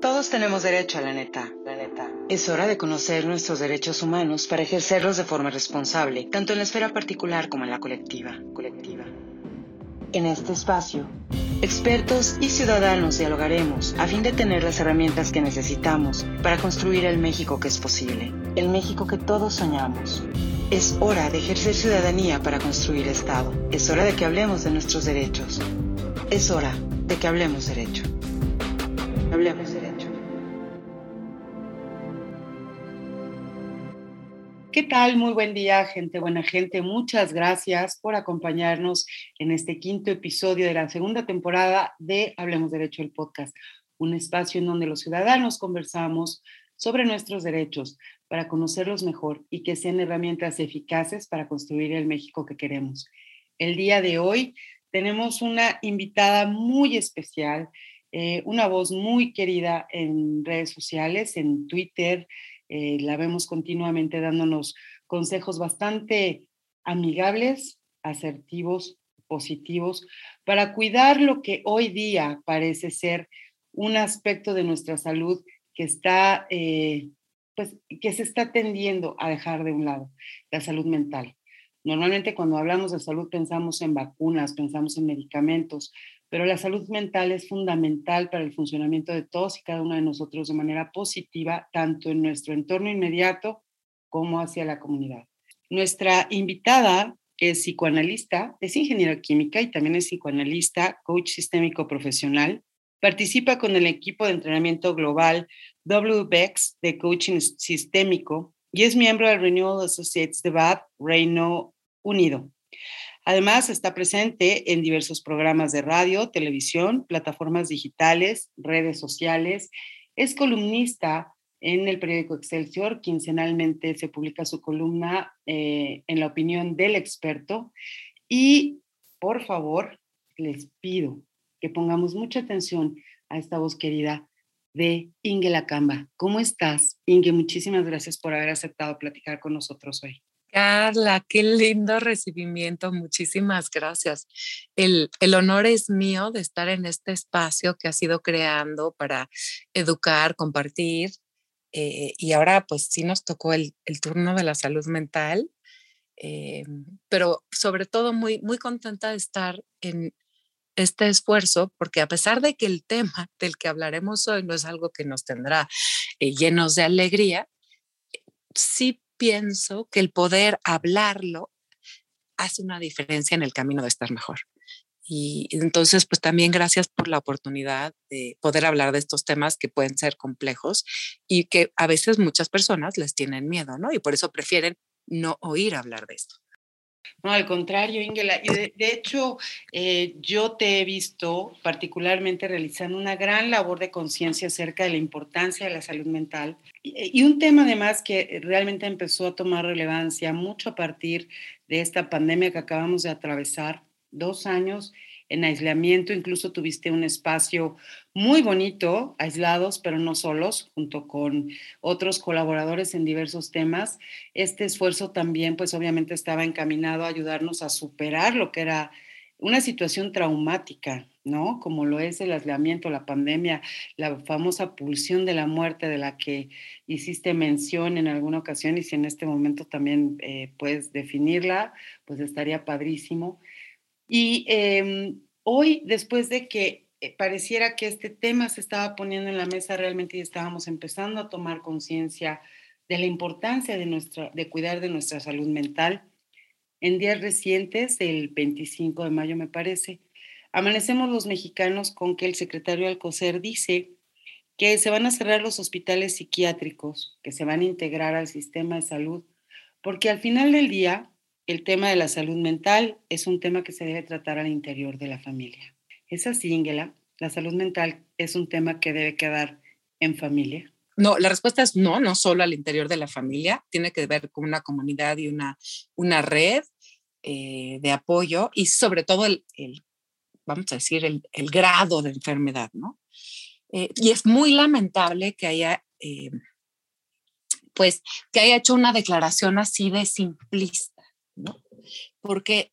Todos tenemos derecho a la neta, la neta. Es hora de conocer nuestros derechos humanos para ejercerlos de forma responsable, tanto en la esfera particular como en la colectiva, colectiva. En este espacio, expertos y ciudadanos dialogaremos a fin de tener las herramientas que necesitamos para construir el México que es posible, el México que todos soñamos. Es hora de ejercer ciudadanía para construir Estado. Es hora de que hablemos de nuestros derechos. Es hora de que hablemos derecho. Hablemos derecho. ¿Qué tal? Muy buen día, gente, buena gente. Muchas gracias por acompañarnos en este quinto episodio de la segunda temporada de Hablemos Derecho, el podcast, un espacio en donde los ciudadanos conversamos sobre nuestros derechos para conocerlos mejor y que sean herramientas eficaces para construir el México que queremos. El día de hoy tenemos una invitada muy especial, eh, una voz muy querida en redes sociales, en Twitter, eh, la vemos continuamente dándonos consejos bastante amigables, asertivos, positivos, para cuidar lo que hoy día parece ser un aspecto de nuestra salud que está, eh, pues, que se está tendiendo a dejar de un lado, la salud mental. Normalmente cuando hablamos de salud pensamos en vacunas, pensamos en medicamentos, pero la salud mental es fundamental para el funcionamiento de todos y cada uno de nosotros de manera positiva, tanto en nuestro entorno inmediato como hacia la comunidad. Nuestra invitada es psicoanalista, es ingeniera química y también es psicoanalista, coach sistémico profesional. Participa con el equipo de entrenamiento global WBEX de coaching sistémico y es miembro del Renewal Associates de BAD Reino Unido. Además, está presente en diversos programas de radio, televisión, plataformas digitales, redes sociales. Es columnista en el periódico Excelsior. Quincenalmente se publica su columna eh, en la opinión del experto. Y, por favor, les pido que pongamos mucha atención a esta voz querida de Inge Lacamba. ¿Cómo estás, Inge? Muchísimas gracias por haber aceptado platicar con nosotros hoy. Carla, qué lindo recibimiento, muchísimas gracias. El, honor es mío de estar en este espacio que ha sido creando para educar, compartir. Eh, y ahora pues sí nos tocó el, turno de la salud mental, eh, pero sobre todo muy, muy contenta de estar en este esfuerzo, porque a pesar de que el tema del que hablaremos hoy no es algo que nos tendrá eh, llenos de alegría, sí pienso que el poder hablarlo hace una diferencia en el camino de estar mejor. Y entonces, pues también gracias por la oportunidad de poder hablar de estos temas que pueden ser complejos y que a veces muchas personas les tienen miedo, ¿no? Y por eso prefieren no oír hablar de esto. No, al contrario, Ingela. De, hecho, eh, yo te he visto particularmente realizando una gran labor de conciencia acerca de la importancia de la salud mental. Y, y, un tema además que realmente empezó a tomar relevancia mucho a partir de esta pandemia que acabamos de atravesar, dos años en aislamiento, incluso tuviste un espacio muy bonito, aislados, pero no solos, junto con otros colaboradores en diversos temas. Este esfuerzo también, pues obviamente estaba encaminado a ayudarnos a superar lo que era una situación traumática, ¿no? Como lo es el aislamiento, la pandemia, la famosa pulsión de la muerte de la que hiciste mención en alguna ocasión y si en este momento también eh, puedes definirla, pues estaría padrísimo. Y em, hoy, después de que eh, pareciera que este tema se estaba poniendo en la mesa realmente y estábamos empezando a tomar conciencia de la importancia de, nuestra, de cuidar de nuestra salud mental, en días recientes, el 25 de mayo me parece, amanecemos los mexicanos con que el secretario Alcocer dice que se van a cerrar los hospitales psiquiátricos, que se van a integrar al sistema de salud, porque al final del día el tema de la salud mental es un tema que se debe tratar al interior de la familia. ¿Es así, Ingela? ¿La salud mental es un tema que debe quedar en familia? No, la respuesta es no, no solo al interior de la familia, tiene que ver con una comunidad y una, una red eh, de apoyo y sobre todo el, vamos a decir, el, grado de enfermedad, ¿no? Eh, y es muy lamentable que haya, eh, pues, que haya hecho una declaración así de simplista porque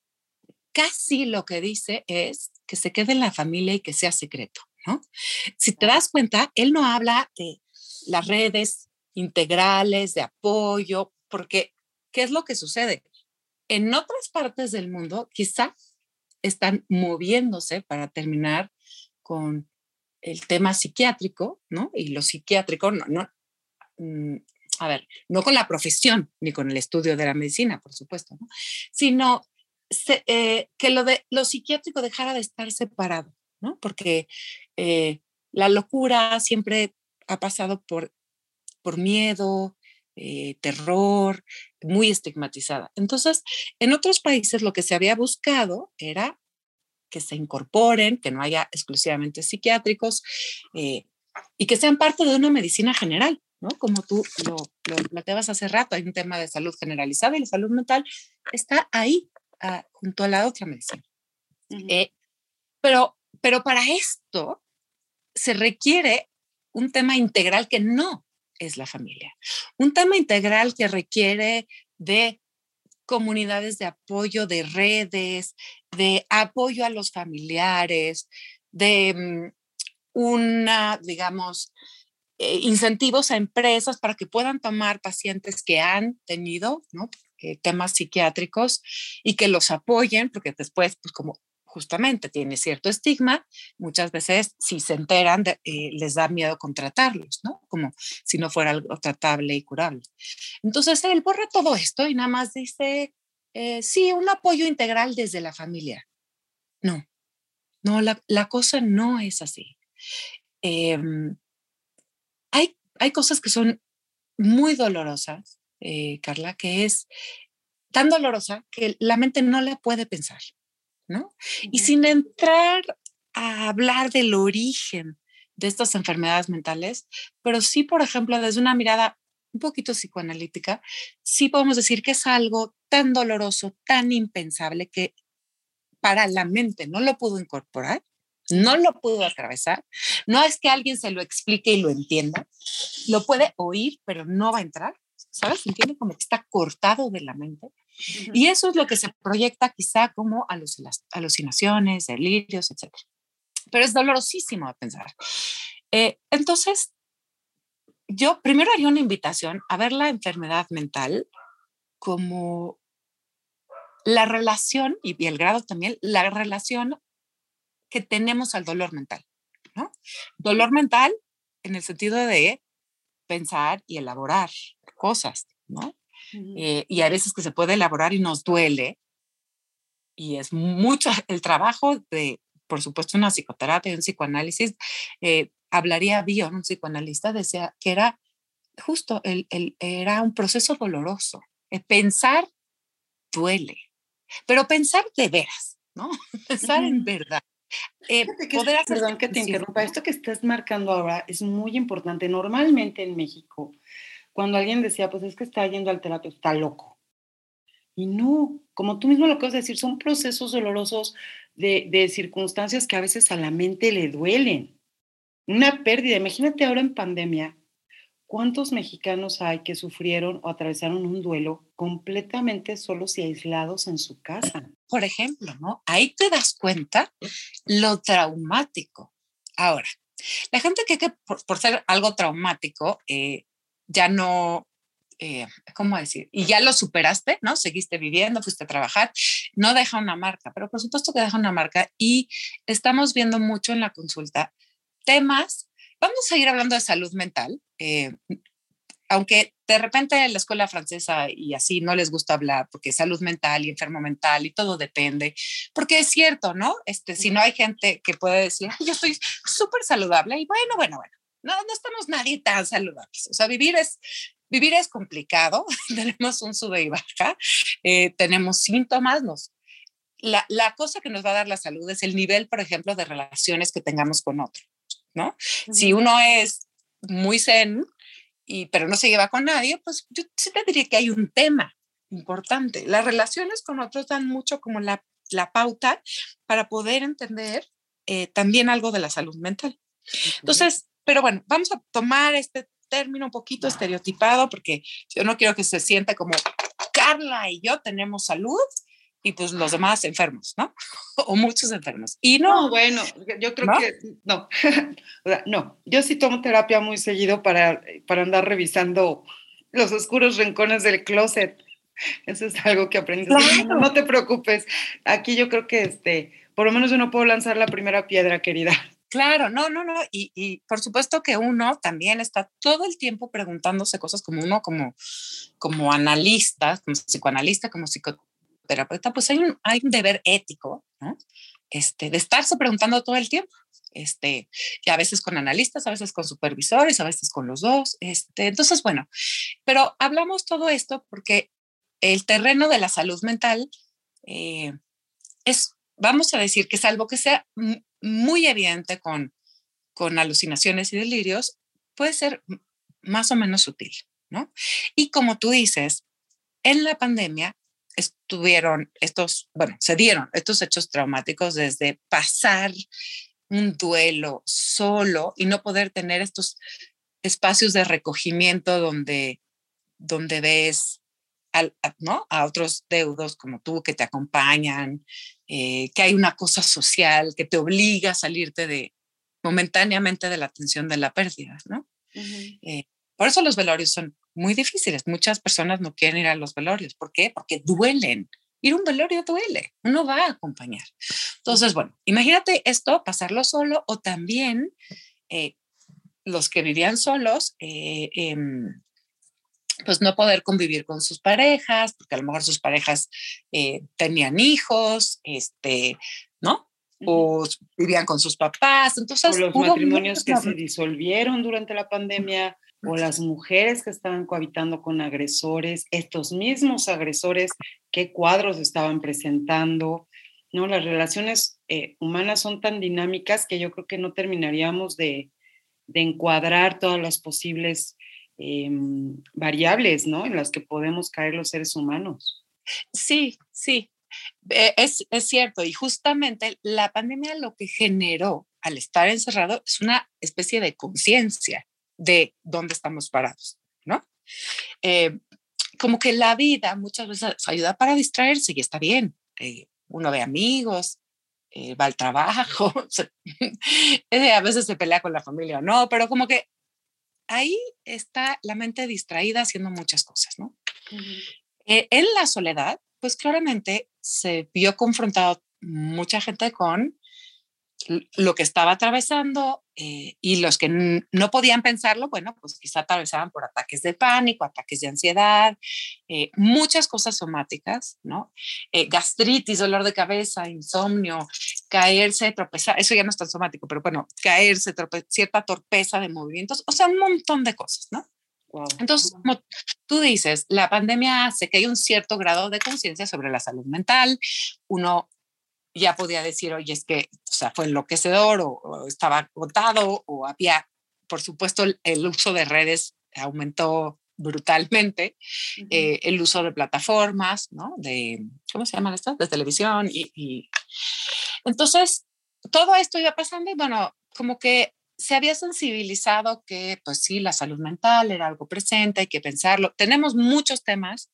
casi lo que dice es que se quede en la familia y que sea secreto, ¿no? Si te das cuenta, él no habla de las redes integrales de apoyo, porque ¿qué es lo que sucede? En otras partes del mundo quizá están moviéndose para terminar con el tema psiquiátrico, ¿no? Y lo psiquiátrico, no, no, mm, a ver, no con la profesión ni con el estudio de la medicina, por supuesto, ¿no? sino eh, que lo, de, lo psiquiátrico dejara de estar separado, ¿no? Porque eh, la locura siempre ha pasado por, por miedo, eh, terror, muy estigmatizada. Entonces, en otros países lo que se había buscado era que se incorporen, que no haya exclusivamente psiquiátricos y que sean parte de una medicina general, ¿no? Como tú lo, lo planteabas hace rato, hay un tema de salud generalizada y la salud mental está ahí, junto a la otra medicina. Eh, pero, pero para esto se requiere un tema integral que no es la familia. Un tema integral que requiere de comunidades de apoyo, de redes, de apoyo a los familiares, de mm, una, digamos, eh, incentivos a empresas para que puedan tomar pacientes que han tenido ¿no? Eh, temas psiquiátricos y que los apoyen, porque después, pues como justamente tiene cierto estigma, muchas veces si se enteran eh, les da miedo contratarlos, ¿no? Como si no fuera algo tratable y curable. Entonces él borra todo esto y nada más dice, sí, un apoyo integral desde la familia. No, no, la, la cosa no es así. Eh, hay, cosas que son muy dolorosas, eh, Carla, que es tan dolorosa que la mente no la puede pensar, ¿no? Y sin entrar a hablar del origen de estas enfermedades mentales, pero sí, por ejemplo, desde una mirada un poquito psicoanalítica, sí podemos decir que es algo tan doloroso, tan impensable que para la mente no lo pudo incorporar, no lo pudo atravesar. No es que alguien se lo explique y lo entienda. Lo puede oír, pero no va a entrar. ¿Sabes? Entiende como que está cortado de la mente. Y eso es lo que se proyecta quizá como alucinaciones, delirios, etc. Pero es dolorosísimo a pensar. Eh, entonces, yo primero haría una invitación a ver la enfermedad mental como la relación, y el grado también, la relación que tenemos al dolor mental, ¿no? Dolor mental en el sentido de pensar y elaborar cosas, ¿no? Eh, y a veces que se puede elaborar y nos duele, y es mucho el trabajo de, por supuesto, una psicoterapia, un psicoanálisis, eh, hablaría bien, un psicoanalista decía que era justo, el, el, era un proceso doloroso. Eh, pensar duele, pero pensar de veras, ¿no? Pensar en verdad. Eh, poder perdón que te interrumpa, esto que estás marcando ahora es muy importante. Normalmente en México, cuando alguien decía, pues es que está yendo al terapeuta, está loco. Y no, como tú mismo lo acabas de decir, son procesos dolorosos de, de circunstancias que a veces a la mente le duelen. Una pérdida, imagínate ahora en pandemia, ¿Cuántos mexicanos hay que sufrieron o atravesaron un duelo completamente solos y aislados en su casa? Por ejemplo, ¿no? Ahí te das cuenta lo traumático. Ahora, la gente que, por, ser algo traumático eh, ya no, eh, ¿cómo decir? Y ya lo superaste, ¿no? Seguiste viviendo, fuiste a trabajar, no deja una marca, pero por supuesto que deja una marca y estamos viendo mucho en la consulta temas Vamos a ir hablando de salud mental, eh, aunque de repente en la escuela francesa y así no les gusta hablar, porque salud mental y enfermo mental y todo depende, porque es cierto, ¿no? Este, si no hay gente que puede decir, yo estoy súper saludable y bueno, bueno, bueno, no, no estamos nadie tan saludables. O sea, vivir es, vivir es complicado, tenemos un sube y baja, eh, tenemos síntomas, nos, la, la, cosa que nos va a dar la salud es el nivel, por ejemplo, de relaciones que tengamos con otro. ¿No? Si uno es muy zen, y, pero no se lleva con nadie, pues yo sí te diría que hay un tema importante. Las relaciones con otros dan mucho como la, la pauta para poder entender eh, también algo de la salud mental. Entonces, pero bueno, vamos a tomar este término un poquito estereotipado porque yo no quiero que se sienta como Carla y yo tenemos salud y pues los demás enfermos, ¿no? o muchos enfermos. Y no. bueno, yo creo que no. no, yo sí tomo terapia muy seguido para, para andar revisando los oscuros rincones del closet. Eso es algo que aprendí. No, te preocupes. Aquí yo creo que este, por lo menos yo no puedo lanzar la primera piedra, querida. Claro, no, no, no. Y, y, por supuesto que uno también está todo el tiempo preguntándose cosas como uno, como, como analista, como psicoanalista, como psicoterapeuta, pues hay un, hay un deber ético, ¿no? Este, de estarse preguntando todo el tiempo. Este, y a veces con analistas, a veces con supervisores, a veces con los dos. Este, entonces, bueno, pero hablamos todo esto porque el terreno de la salud mental eh, es, vamos a decir que salvo que sea muy evidente con, con alucinaciones y delirios, puede ser más o menos sutil, ¿no? Y como tú dices, en la pandemia estuvieron estos, bueno, se dieron estos hechos traumáticos desde pasar un duelo solo y no poder tener estos espacios de recogimiento donde, donde ves ¿no? a otros deudos como tú que te acompañan, eh, que hay una cosa social que te obliga a salirte de momentáneamente de la tensión de la pérdida, ¿no? Eh, por eso los velorios son muy difíciles. Muchas personas no quieren ir a los velorios. ¿Por qué? Porque duelen. Ir a un velorio duele. Uno va a acompañar. Entonces, bueno, imagínate esto, pasarlo solo o también eh, los que vivían solos, em, pues no poder convivir con sus parejas, porque a lo mejor sus parejas eh, tenían hijos, este, ¿no? O vivían con sus papás. Entonces, o los matrimonios que se disolvieron durante la pandemia, o las mujeres que estaban cohabitando con agresores, estos mismos agresores, qué cuadros estaban presentando. ¿no? Las relaciones eh, humanas son tan dinámicas que yo creo que no terminaríamos de, de encuadrar todas las posibles Em, variables, ¿no? En las que podemos caer los seres humanos. Sí, sí, e, es, es, cierto. Y justamente la pandemia lo que generó al estar encerrado es una especie de conciencia de dónde estamos parados, ¿no? Eh, como que la vida muchas veces ayuda para distraerse y está bien. Eh, uno ve amigos, eh, va al trabajo, a veces se pelea con la familia o no, pero como que ahí está la mente distraída haciendo muchas cosas, ¿no? Eh, en la soledad, pues claramente se vio confrontado mucha gente con lo que estaba atravesando eh, y los que no podían pensarlo, bueno, pues quizá atravesaban por ataques de pánico, ataques de ansiedad, eh, muchas cosas somáticas, ¿no? Eh, gastritis, dolor de cabeza, insomnio, caerse, tropezar, eso ya no es tan somático, pero bueno, caerse, cierta torpeza de movimientos, o sea, un montón de cosas, ¿no? Entonces, como tú dices, la pandemia hace que hay un cierto grado de conciencia sobre la salud mental. Uno ya podía decir, oye, es que, o sea, fue enloquecedor o, estaba agotado o había, por supuesto, el, uso de redes aumentó brutalmente, eh, el uso de plataformas, ¿no? De, ¿cómo se llaman estas? De televisión y, y, entonces, todo esto iba pasando y bueno, como que se había sensibilizado que, pues sí, la salud mental era algo presente, hay que pensarlo. Tenemos muchos temas,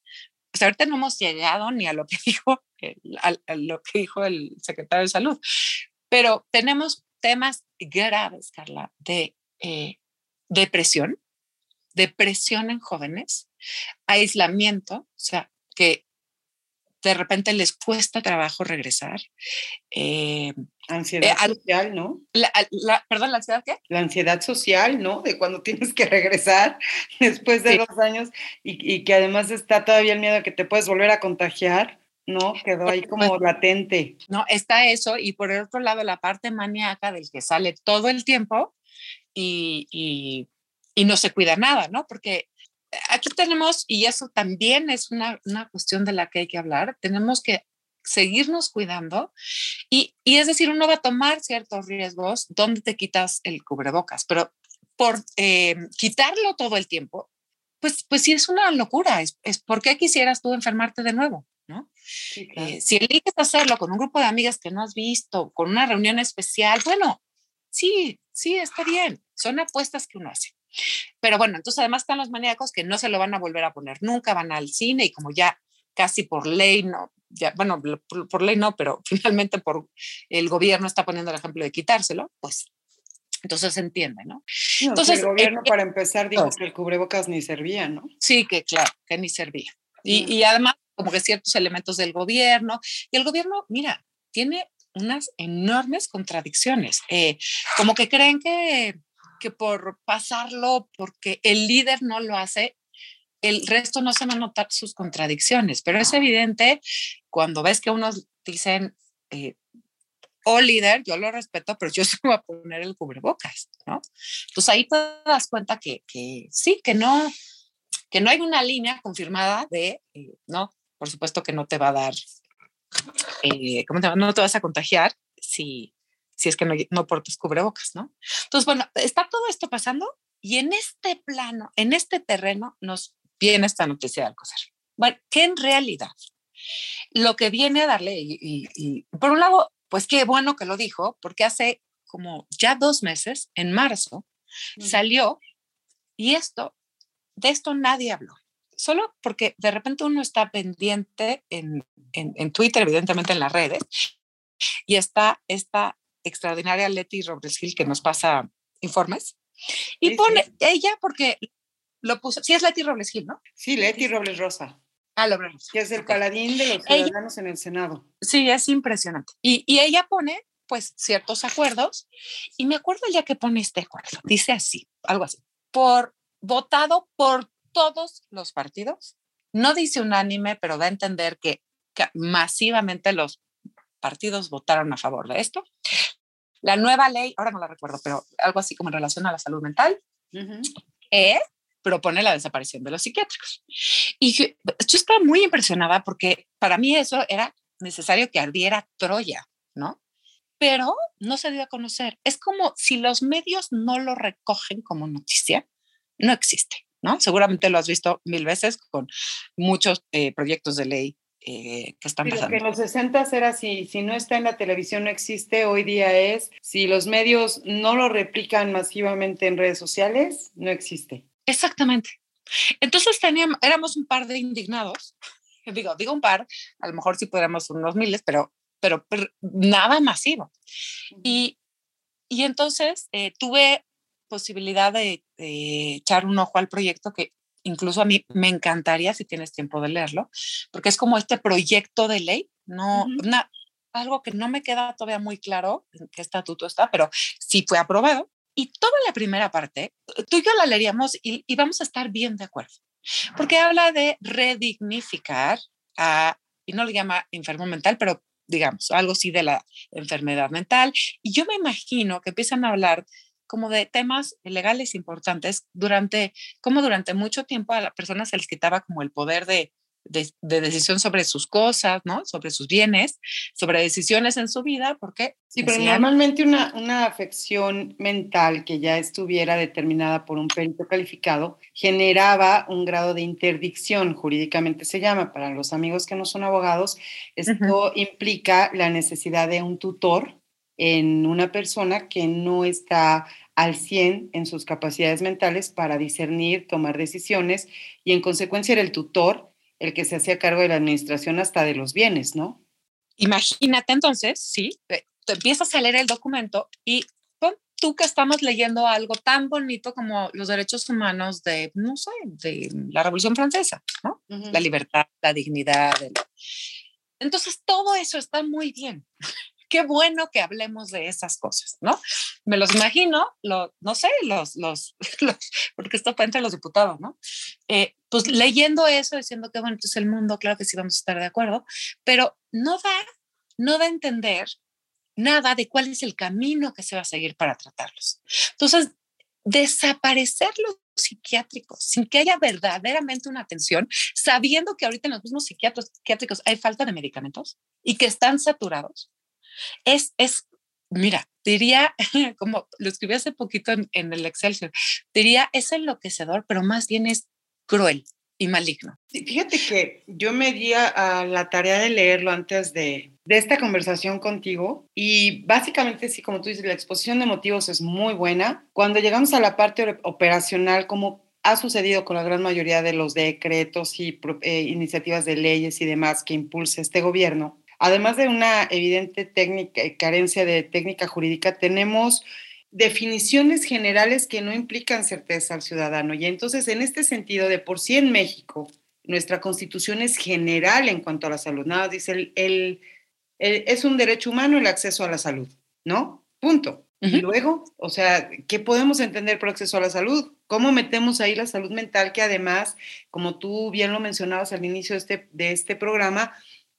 pues ahorita no hemos llegado ni a lo que dijo, lo que dijo el secretario de salud, pero tenemos temas graves, Carla, de eh, depresión, depresión en jóvenes, aislamiento, o sea, que de repente les cuesta trabajo regresar. Eh, ansiedad eh, social, ¿no? perdón, ¿la ansiedad qué? La ansiedad social, ¿no? De cuando tienes que regresar después de dos años y, que además está todavía el miedo de que te puedes volver a contagiar. ¿no? Quedó ahí como latente. No, está eso, y por el otro lado, la parte maníaca del que sale todo el tiempo y, y, y no se cuida nada, ¿no? Porque aquí tenemos, y eso también es una, una, cuestión de la que hay que hablar, tenemos que seguirnos cuidando y, y, es decir, uno va a tomar ciertos riesgos donde te quitas el cubrebocas, pero por eh, quitarlo todo el tiempo, pues, pues sí es una locura, es, es ¿por qué quisieras tú enfermarte de nuevo? ¿no? Eh, si eliges hacerlo con un grupo de amigas que no has visto, con una reunión especial, bueno, sí, sí, está bien, son apuestas que uno hace. Pero bueno, entonces además están los maníacos que no se lo van a volver a poner nunca, van al cine y como ya casi por ley no, ya, bueno, por, ley no, pero finalmente por el gobierno está poniendo el ejemplo de quitárselo, pues entonces se entiende, ¿no? entonces, el gobierno, eh, para empezar, dijo que el cubrebocas ni servía, ¿no? Sí, que claro, que ni servía. Y, y, además, como que ciertos elementos del gobierno, y el gobierno, mira, tiene unas enormes contradicciones, eh, como que creen que, que por pasarlo, porque el líder no lo hace, el resto no se van a notar sus contradicciones, pero es evidente cuando ves que unos dicen, eh, oh líder, yo lo respeto, pero yo se voy a poner el cubrebocas, ¿no? Entonces ahí te das cuenta que, que sí, que no, que no hay una línea confirmada de, eh, no, por supuesto que no te va a dar, eh, ¿cómo te va? No te vas a contagiar si, si es que no, no portas cubrebocas, ¿no? Entonces, bueno, está todo esto pasando y en este plano, en este terreno, nos viene esta noticia de Alcocer. Bueno, que en realidad lo que viene a darle, y, por un lado, pues qué bueno que lo dijo, porque hace como ya dos meses, en marzo, salió y esto, de esto nadie habló. Solo porque de repente uno está pendiente en, en, Twitter, evidentemente en las redes, y está esta extraordinaria Leti Robles que nos pasa informes. Y pone ella, porque lo puso, sí es Leti Robles Gil, ¿no? Sí, Leti Robles Rosa. Ah, lo Robles. Que es el paladín de los ciudadanos en el Senado. Sí, es impresionante. Y, y ella pone, pues, ciertos acuerdos, y me acuerdo día que pone este acuerdo, dice así, algo así, por votado por todos los partidos, no dice unánime, pero da a entender que, masivamente los partidos votaron a favor de esto. La nueva ley, ahora no la recuerdo, pero algo así como en relación a la salud mental, propone la desaparición de los psiquiátricos. Y yo, estaba muy impresionada porque para mí eso era necesario que ardiera Troya, ¿no? Pero no se dio a conocer. Es como si los medios no lo recogen como noticia, no existe, ¿no? Seguramente lo has visto mil veces con muchos eh, proyectos de ley eh, que están pasando. que en los 60 era si, si no está en la televisión no existe, hoy día es si los medios no lo replican masivamente en redes sociales, no existe. Exactamente. Entonces teníamos, éramos un par de indignados, digo, digo un par, a lo mejor sí podríamos unos miles, pero, pero, nada masivo. Y, y entonces eh, tuve posibilidad de, echar un ojo al proyecto que incluso a mí me encantaría si tienes tiempo de leerlo, porque es como este proyecto de ley, no, algo que no me queda todavía muy claro en qué estatuto está, pero sí fue aprobado y toda la primera parte, tú y yo la leeríamos y, vamos a estar bien de acuerdo, porque habla de redignificar a, y no le llama enfermo mental, pero digamos, algo así de la enfermedad mental. Y yo me imagino que empiezan a hablar como de temas legales importantes durante, como durante mucho tiempo a la persona se les quitaba como el poder de, de, decisión sobre sus cosas, ¿no? Sobre sus bienes, sobre decisiones en su vida, porque... Sí, pero normalmente una, una afección mental que ya estuviera determinada por un perito calificado generaba un grado de interdicción, jurídicamente se llama, para los amigos que no son abogados, esto implica la necesidad de un tutor en una persona que no está al 100 en sus capacidades mentales para discernir, tomar decisiones y en consecuencia era el tutor el que se hacía cargo de la administración hasta de los bienes, ¿no? Imagínate entonces, sí, tú empiezas a leer el documento y tú que estamos leyendo algo tan bonito como los derechos humanos de, no sé, de la Revolución Francesa, ¿no? La libertad, la dignidad. Entonces, todo eso está muy bien qué bueno que hablemos de esas cosas, ¿no? Me los imagino, lo, no sé, los, los, porque esto fue entre los diputados, ¿no? Eh, pues leyendo eso, diciendo que bueno, entonces el mundo, claro que sí vamos a estar de acuerdo, pero no da, no da a entender nada de cuál es el camino que se va a seguir para tratarlos. Entonces, desaparecer los psiquiátricos sin que haya verdaderamente una atención, sabiendo que ahorita en los mismos psiquiátricos hay falta de medicamentos y que están saturados, es, es, mira, diría, como lo escribí hace poquito en, el Excelsior, diría, es enloquecedor, pero más bien es cruel y maligno. Fíjate que yo me di a, la tarea de leerlo antes de, de, esta conversación contigo y básicamente, sí, como tú dices, la exposición de motivos es muy buena. Cuando llegamos a la parte operacional, como ha sucedido con la gran mayoría de los decretos y eh, iniciativas de leyes y demás que impulsa este gobierno, además de una evidente técnica, carencia de técnica jurídica, tenemos definiciones generales que no implican certeza al ciudadano. Y entonces, en este sentido, de por sí en México, nuestra constitución es general en cuanto a la salud. Nada, dice, el, es un derecho humano el acceso a la salud, ¿no? Punto. Y luego, o sea, ¿qué podemos entender por acceso a la salud? ¿Cómo metemos ahí la salud mental que además, como tú bien lo mencionabas al inicio de este, de este programa,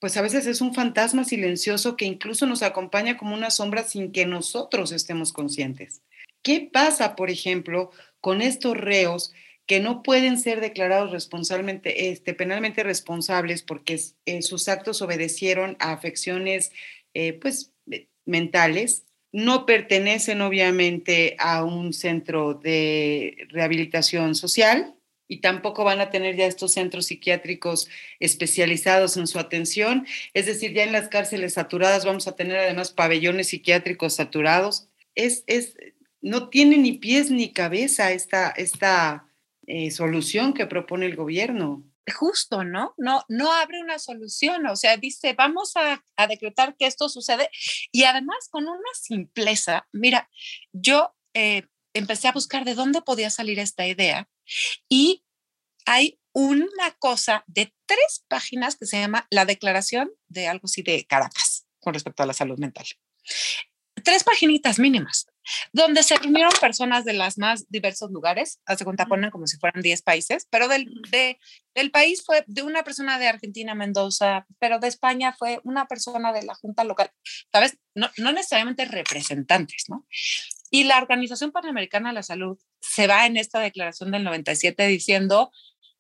pues a veces es un fantasma silencioso que incluso nos acompaña como una sombra sin que nosotros estemos conscientes. ¿Qué pasa, por ejemplo, con estos reos que no pueden ser declarados responsablemente, este, penalmente responsables porque eh, sus actos obedecieron a afecciones eh, pues, mentales no pertenecen obviamente a un centro de rehabilitación social y tampoco van a tener ya estos centros psiquiátricos especializados en su atención. Es decir, ya en las cárceles saturadas vamos a tener además pabellones psiquiátricos saturados. Es, es, no tiene ni pies ni cabeza esta, esta eh, solución que propone el gobierno justo, ¿no? No, no abre una solución, o sea, dice, vamos a, decretar que esto sucede y además con una simpleza, mira, yo eh, empecé a buscar de dónde podía salir esta idea y hay una cosa de tres páginas que se llama la declaración de algo así de Caracas con respecto a la salud mental. Tres paginitas mínimas donde se reunieron personas de las más diversos lugares, hace cuenta ponen como si fueran 10 países, pero del, del país fue de una persona de Argentina, Mendoza, pero de España fue una persona de la Junta Local, ¿sabes? No, no necesariamente representantes, ¿no? Y la Organización Panamericana de la Salud se va en esta declaración del 97 diciendo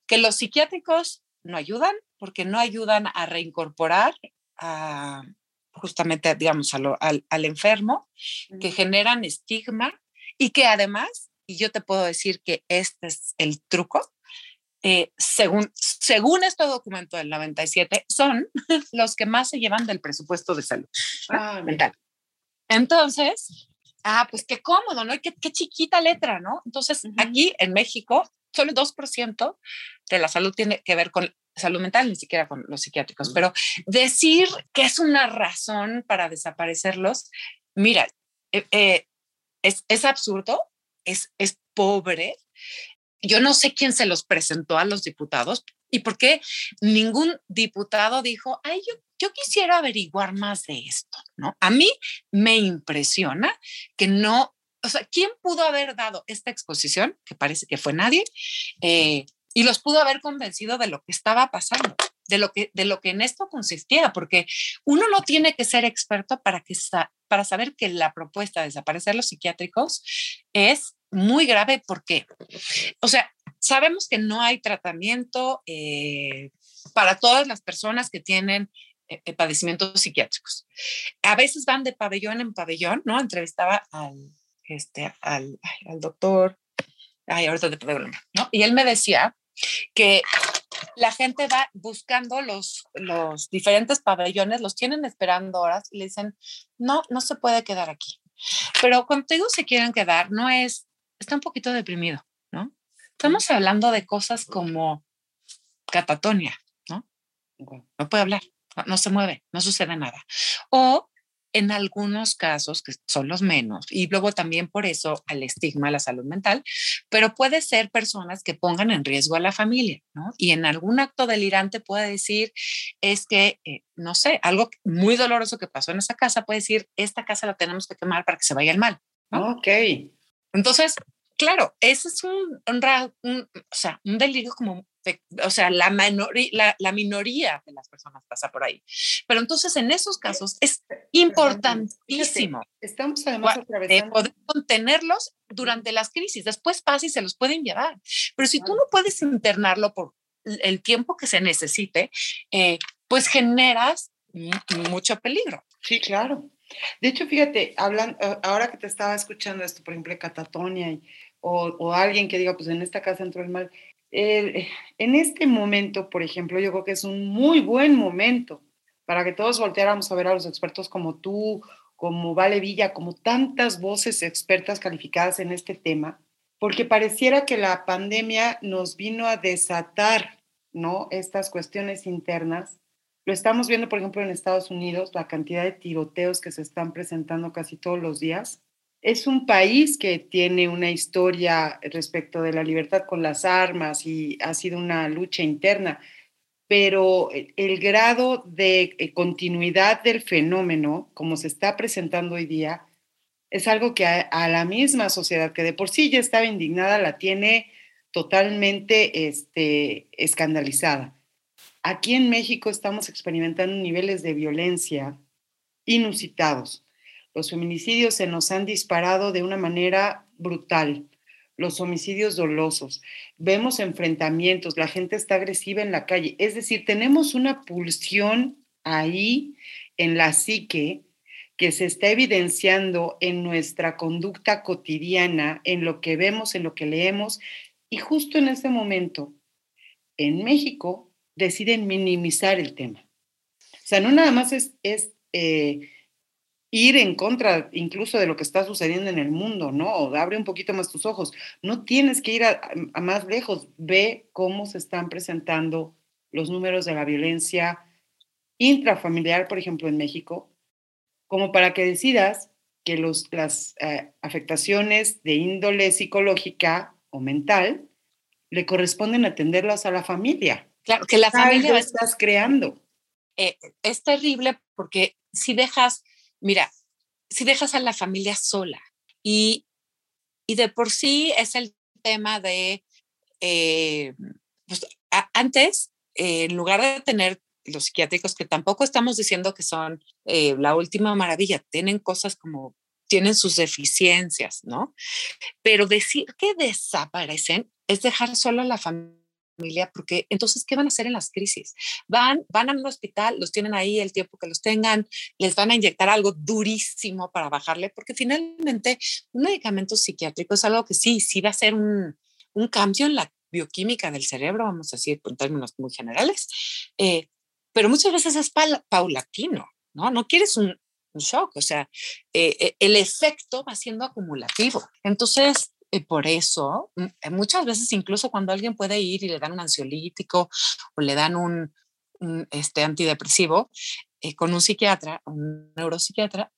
que los psiquiátricos no ayudan porque no ayudan a reincorporar a, justamente, digamos, al, al, enfermo, que generan estigma y que además, y yo te puedo decir que este es el truco, eh, según, según este documento del 97, son los que más se llevan del presupuesto de salud ah, mental. Entonces, ah, pues qué cómodo, ¿no? qué, qué chiquita letra, ¿no? Entonces, aquí en México, solo el 2% de la salud tiene que ver con salud mental, ni siquiera con los psiquiátricos, pero decir que es una razón para desaparecerlos, mira, eh, eh, es, es, absurdo, es, es pobre. Yo no sé quién se los presentó a los diputados y por qué ningún diputado dijo, ay, yo, yo quisiera averiguar más de esto, ¿no? A mí me impresiona que no, o sea, ¿quién pudo haber dado esta exposición? Que parece que fue nadie. Eh, y los pudo haber convencido de lo que estaba pasando, de lo que, de lo que en esto consistía, porque uno no tiene que ser experto para, que, para saber que la propuesta de desaparecer los psiquiátricos es muy grave porque, o sea, sabemos que no hay tratamiento eh, para todas las personas que tienen padecimientos psiquiátricos. A veces van de pabellón en pabellón, ¿no? Entrevistaba al, este, al, al doctor, ay, ahorita te puedo ¿no? Y él me decía que la gente va buscando los, los diferentes pabellones, los tienen esperando horas y le dicen, no, no se puede quedar aquí. Pero cuando te digo se quieren quedar, no es, está un poquito deprimido, ¿no? Estamos hablando de cosas como catatonia, ¿no? No puede hablar, no se mueve, no sucede nada. O en algunos casos, que son los menos, y luego también por eso al estigma, a la salud mental, pero puede ser personas que pongan en riesgo a la familia, ¿no? Y en algún acto delirante puede decir, es que, eh, no sé, algo muy doloroso que pasó en esa casa, puede decir, esta casa la tenemos que quemar para que se vaya el mal. ¿no? Ok. Entonces, claro, ese es un, un, o sea, un delirio como o sea, la, la, la, minoría de las personas pasa por ahí. Pero entonces en esos casos es importantísimo. estamos además atravesando. poder contenerlos durante las crisis. Después pasa y se los pueden llevar. Pero si tú no puedes internarlo por el tiempo que se necesite, eh, pues generas mucho peligro. Sí, claro. De hecho, fíjate, hablan, ahora que te estaba escuchando esto, por ejemplo, catatonia o, o, alguien que diga, pues en esta casa entró el mal, en este momento, por ejemplo, yo creo que es un muy buen momento para que todos volteáramos a ver a los expertos como tú, como Vale Villa, como tantas voces expertas calificadas en este tema, porque pareciera que la pandemia nos vino a desatar, ¿no? Estas cuestiones internas. Lo estamos viendo, por ejemplo, en Estados Unidos, la cantidad de tiroteos que se están presentando casi todos los días. Es un país que tiene una historia respecto de la libertad con las armas y ha sido una lucha interna, pero el grado de eh, continuidad del fenómeno, como se está presentando hoy día, es algo que a, la misma sociedad que de por sí ya estaba indignada, la tiene totalmente este, escandalizada. Aquí en México estamos experimentando niveles de violencia inusitados. Los feminicidios se nos han disparado de una manera brutal, los homicidios dolosos. Vemos enfrentamientos, la gente está agresiva en la calle. Es decir, tenemos una pulsión ahí en la psique que se está evidenciando en nuestra conducta cotidiana, en lo que vemos, en lo que leemos, y justo en ese momento, en México, deciden minimizar el tema. O sea, no nada más es, eh, ir en contra incluso de lo que está sucediendo en el mundo, ¿no? O abre un poquito más tus ojos. No tienes que ir a más lejos. Ve cómo se están presentando los números de la violencia intrafamiliar, por ejemplo, en México, como para que decidas que los, las eh, afectaciones de índole psicológica o mental le corresponden atenderlas a la familia. Claro, que la familia... Lo estás creando. Eh, es terrible porque si dejas, mira, si dejas a la familia sola y, y de por sí es el tema de, eh, pues, antes, en lugar de tener los psiquiátricos, que tampoco estamos diciendo que son eh, la última maravilla, tienen cosas como, tienen sus deficiencias, ¿no? Pero decir que desaparecen es dejar solo a la familia, porque entonces, ¿qué van a hacer en las crisis? Van, van a un hospital, los tienen ahí el tiempo que los tengan, les van a inyectar algo durísimo para bajarle, porque finalmente un medicamento psiquiátrico es algo que sí, sí va a ser un, un cambio en la bioquímica del cerebro, vamos a decir en términos muy generales, eh, pero muchas veces es paulatino, ¿no? No quieres un, shock, o sea, eh, eh, el efecto va siendo acumulativo. Entonces, eh, por eso, mm, muchas veces incluso cuando alguien puede ir y le dan un ansiolítico o le dan un, este, antidepresivo, con un psiquiatra, un neuropsiquiatra,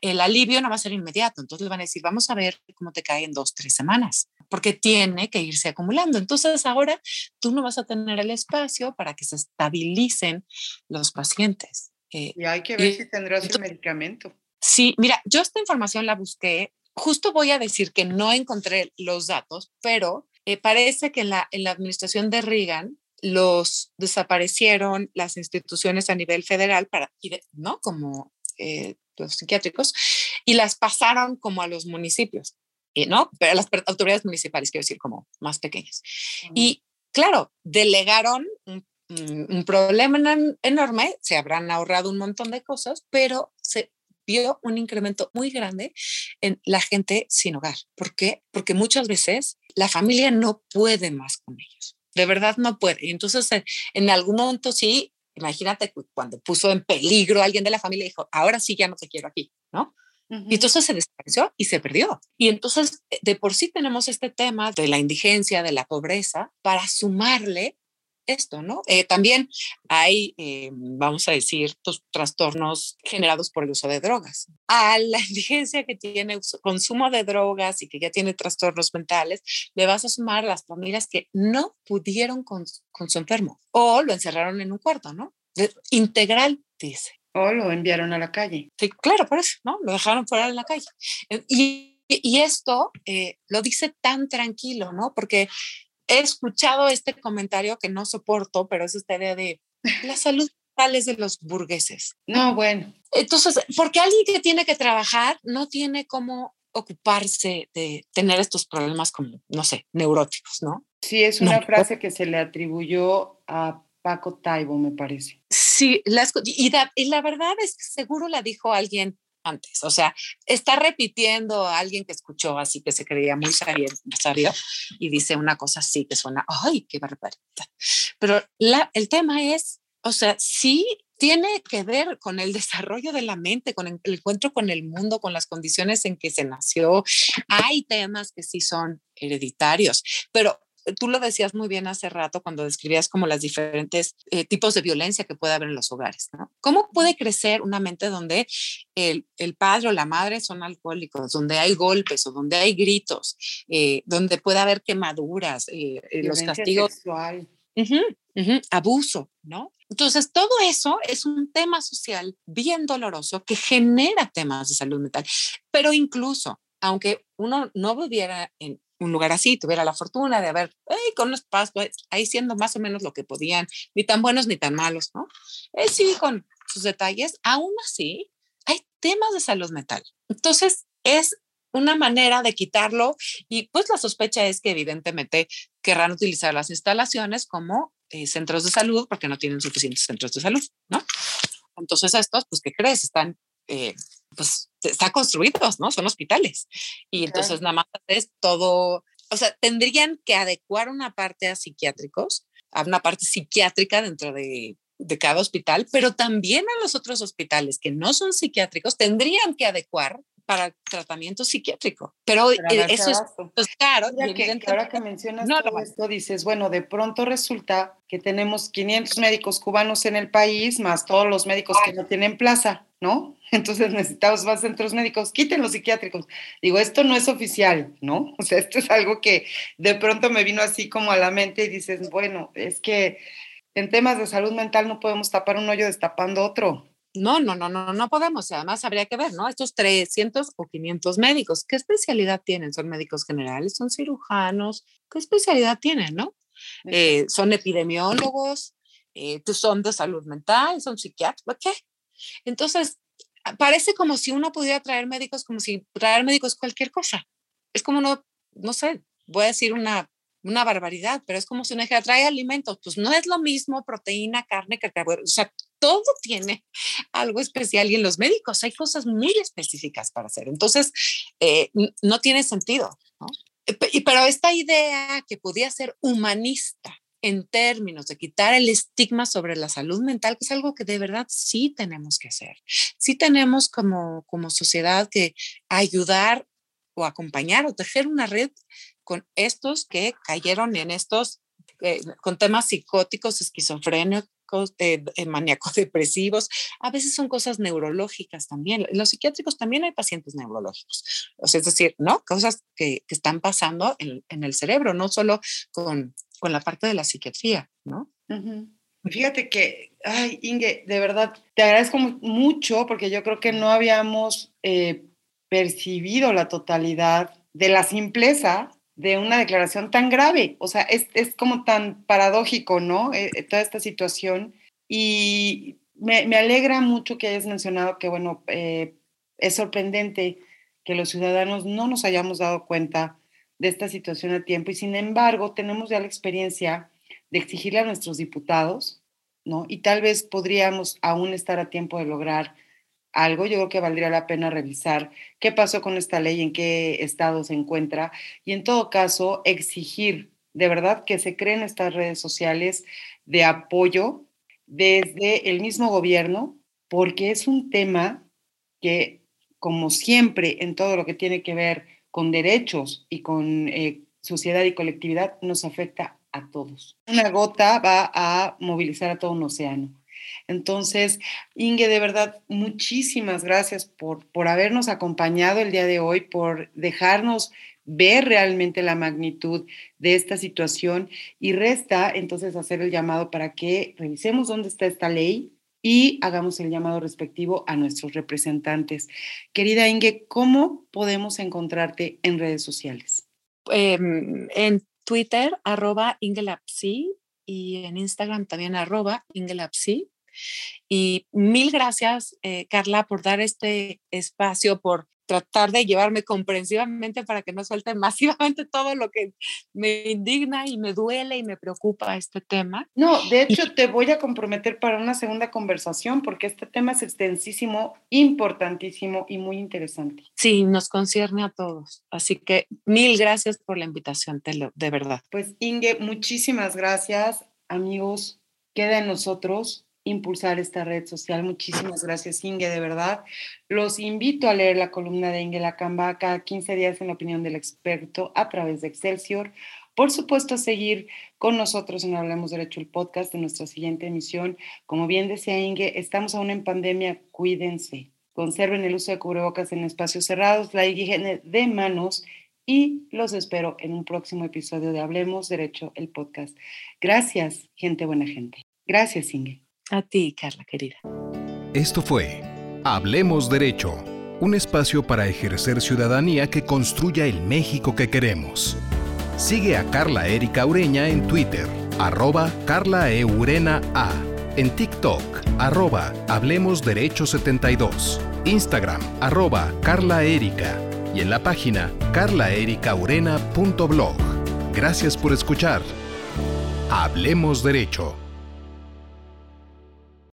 el alivio no va a ser inmediato. Entonces le van a decir, vamos a ver cómo te cae en dos, tres semanas, porque tiene que irse acumulando. Entonces ahora tú no vas a tener el espacio para que se estabilicen los pacientes. Eh, y hay que ver si tendrás el medicamento. Sí, mira, yo esta información la busqué. Justo voy a decir que no encontré los datos, pero eh, parece que en la, en la administración de Reagan los desaparecieron las instituciones a nivel federal para, ¿no? Como eh, los psiquiátricos, y las pasaron como a los municipios, ¿no? Pero a las autoridades municipales, quiero decir, como más pequeñas. Y claro, delegaron un, un problema enorme, se habrán ahorrado un montón de cosas, pero se vio un incremento muy grande en la gente sin hogar. ¿Por qué? Porque muchas veces la familia no puede más con ellos. De verdad no puede. Y entonces en algún momento sí Imagínate cuando puso en peligro a alguien de la familia, dijo, ahora sí ya no te quiero aquí, ¿no? Y entonces se desapareció y se perdió. Y entonces, eh, de por sí tenemos este tema de la indigencia, de la pobreza, para sumarle esto, ¿no? Eh, también hay, eh, vamos a decir, trastornos generados por el uso de drogas. A la indigencia que tiene consumo de drogas y que ya tiene trastornos mentales, le vas a sumar las familias que no pudieron con, con su enfermo o lo encerraron en un cuarto, ¿no? integral, dice. O lo enviaron a la calle. Sí, claro, por eso, ¿no? Lo dejaron fuera de la calle. Eh, y, y esto lo dice tan tranquilo, ¿no? Porque he escuchado este comentario que no soporto, pero es esta idea de la salud mental es de los burgueses. No, bueno. Entonces, porque alguien que tiene que trabajar no tiene cómo ocuparse de tener estos problemas como, no sé, neuróticos, ¿no? Sí, es una frase que se le atribuyó a Paco Taibo, me parece. Sí, la, y, y la verdad es que seguro la dijo alguien antes. O sea, está repitiendo a alguien que escuchó así que se creía muy sabio, sabio y dice una cosa así que suena, ay, qué barbaridad. Pero la, el tema es, o sea, sí tiene que ver con el desarrollo de la mente, con el encuentro con el mundo, con las condiciones en que se nació. Hay temas que sí son hereditarios, pero tú lo decías muy bien hace rato cuando describías como las diferentes eh, tipos de violencia que puede haber en los hogares. ¿no? ¿Cómo puede crecer una mente donde el, el, padre o la madre son alcohólicos, donde hay golpes o donde hay gritos, eh, donde puede haber quemaduras, eh, los castigos? Sexual. abuso, ¿no? Entonces, todo eso es un tema social bien doloroso que genera temas de salud mental, pero incluso, aunque uno no viviera en un lugar así, tuviera la fortuna de haber, con los padres, pues, ahí siendo más o menos lo que podían, ni tan buenos ni tan malos, ¿no? Eh, sí, con sus detalles, aún así, hay temas de salud mental. Entonces, es una manera de quitarlo y pues la sospecha es que evidentemente querrán utilizar las instalaciones como eh, centros de salud porque no tienen suficientes centros de salud, ¿no? Entonces estos, pues, ¿qué crees? Están, eh, pues, están construidos, ¿no? Son hospitales. Y entonces nada más es todo, o sea, tendrían que adecuar una parte a psiquiátricos, a una parte psiquiátrica dentro de, de cada hospital, pero también a los otros hospitales que no son psiquiátricos tendrían que adecuar para tratamiento psiquiátrico. Pero, eh, eso es pues, claro. Que, ahora que mencionas todo esto, dices, bueno, de pronto resulta que tenemos 500 médicos cubanos en el país, más todos los médicos que no tienen plaza, ¿no? Entonces necesitamos más centros médicos, quiten los psiquiátricos. Digo, esto no es oficial, ¿no? O sea, esto es algo que de pronto me vino así como a la mente y dices, bueno, es que en temas de salud mental no podemos tapar un hoyo destapando otro. No, no, no, no, no podemos. Además, habría que ver, ¿no? Estos 300 o 500 médicos, ¿qué especialidad tienen? ¿Son médicos generales? ¿Son cirujanos? ¿Qué especialidad tienen, no? Eh, ¿Son epidemiólogos? Eh, ¿Son de salud mental? ¿Son psiquiatras? ¿Qué? Entonces, parece como si uno pudiera traer médicos, como si traer médicos cualquier cosa. Es como no, no sé, voy a decir una una barbaridad, pero es como si uno dijera, trae alimentos, pues no es lo mismo proteína, carne, carbohidratos, o sea, todo tiene algo especial y en los médicos hay cosas muy específicas para hacer. Entonces, eh, no tiene sentido, ¿no? Pero esta idea que podía ser humanista en términos de quitar el estigma sobre la salud mental, que es algo que de verdad sí tenemos que hacer. Sí tenemos como, como sociedad que ayudar o acompañar o tejer una red con estos que cayeron en estos, eh, con temas psicóticos, esquizofrénicos, eh, eh, maníacos depresivos, a veces son cosas neurológicas también. En los psiquiátricos también hay pacientes neurológicos, o sea, es decir, ¿no? Cosas que, que están pasando en, en, el cerebro, no solo con, con, la parte de la psiquiatría, ¿no? Fíjate que, ay, Inge, de verdad, te agradezco mucho porque yo creo que no habíamos percibido la totalidad de la simpleza de una declaración tan grave. O sea, es, es como tan paradójico, ¿no? Eh, eh, toda esta situación. Y me, me, alegra mucho que hayas mencionado que, bueno, eh, es sorprendente que los ciudadanos no nos hayamos dado cuenta de esta situación a tiempo y sin embargo tenemos ya la experiencia de exigirle a nuestros diputados, ¿no? Y tal vez podríamos aún estar a tiempo de lograr algo, yo creo que valdría la pena revisar qué pasó con esta ley, en qué estado se encuentra y en todo caso exigir de verdad que se creen estas redes sociales de apoyo desde el mismo gobierno, porque es un tema que, como siempre, en todo lo que tiene que ver con derechos y con eh, sociedad y colectividad, nos afecta a todos. Una gota va a movilizar a todo un océano. Entonces, Inge, de verdad, muchísimas gracias por, por habernos acompañado el día de hoy, por dejarnos ver realmente la magnitud de esta situación y resta entonces hacer el llamado para que revisemos dónde está esta ley y hagamos el llamado respectivo a nuestros representantes. Querida Inge, ¿cómo podemos encontrarte en redes sociales? Em, en Twitter, arroba Ingelapsi, y en Instagram también arroba Ingelapsi. Y mil gracias, eh, Carla, por dar este espacio, por tratar de llevarme comprensivamente para que no suelte masivamente todo lo que me indigna y me duele y me preocupa este tema. No, de hecho te voy a comprometer para una segunda conversación porque este tema es extensísimo, importantísimo y muy interesante. Sí, nos concierne a todos. Así que mil gracias por la invitación, de verdad. Pues Inge, muchísimas gracias, amigos. Queda en nosotros impulsar esta red social. Muchísimas gracias, Inge, de verdad. Los invito a leer la columna de Inge Lacamba cada 15 días en la opinión del experto a través de Excelsior. Por supuesto, seguir con nosotros en Hablemos Derecho, el podcast de nuestra siguiente emisión. Como bien decía Inge, estamos aún en pandemia, cuídense. Conserven el uso de cubrebocas en espacios cerrados, la higiene de manos y los espero en un próximo episodio de Hablemos Derecho, el podcast. Gracias, gente buena gente. Gracias, Inge. A ti, Carla, querida. Esto fue Hablemos Derecho, un espacio para ejercer ciudadanía que construya el México que queremos. Sigue a Carla Erika Ureña en Twitter, arroba Carla Eurena A, en TikTok, arroba Hablemos Derecho 72, Instagram, arroba Carla Erika y en la página carlaericaurena.blog. Gracias por escuchar. Hablemos Derecho.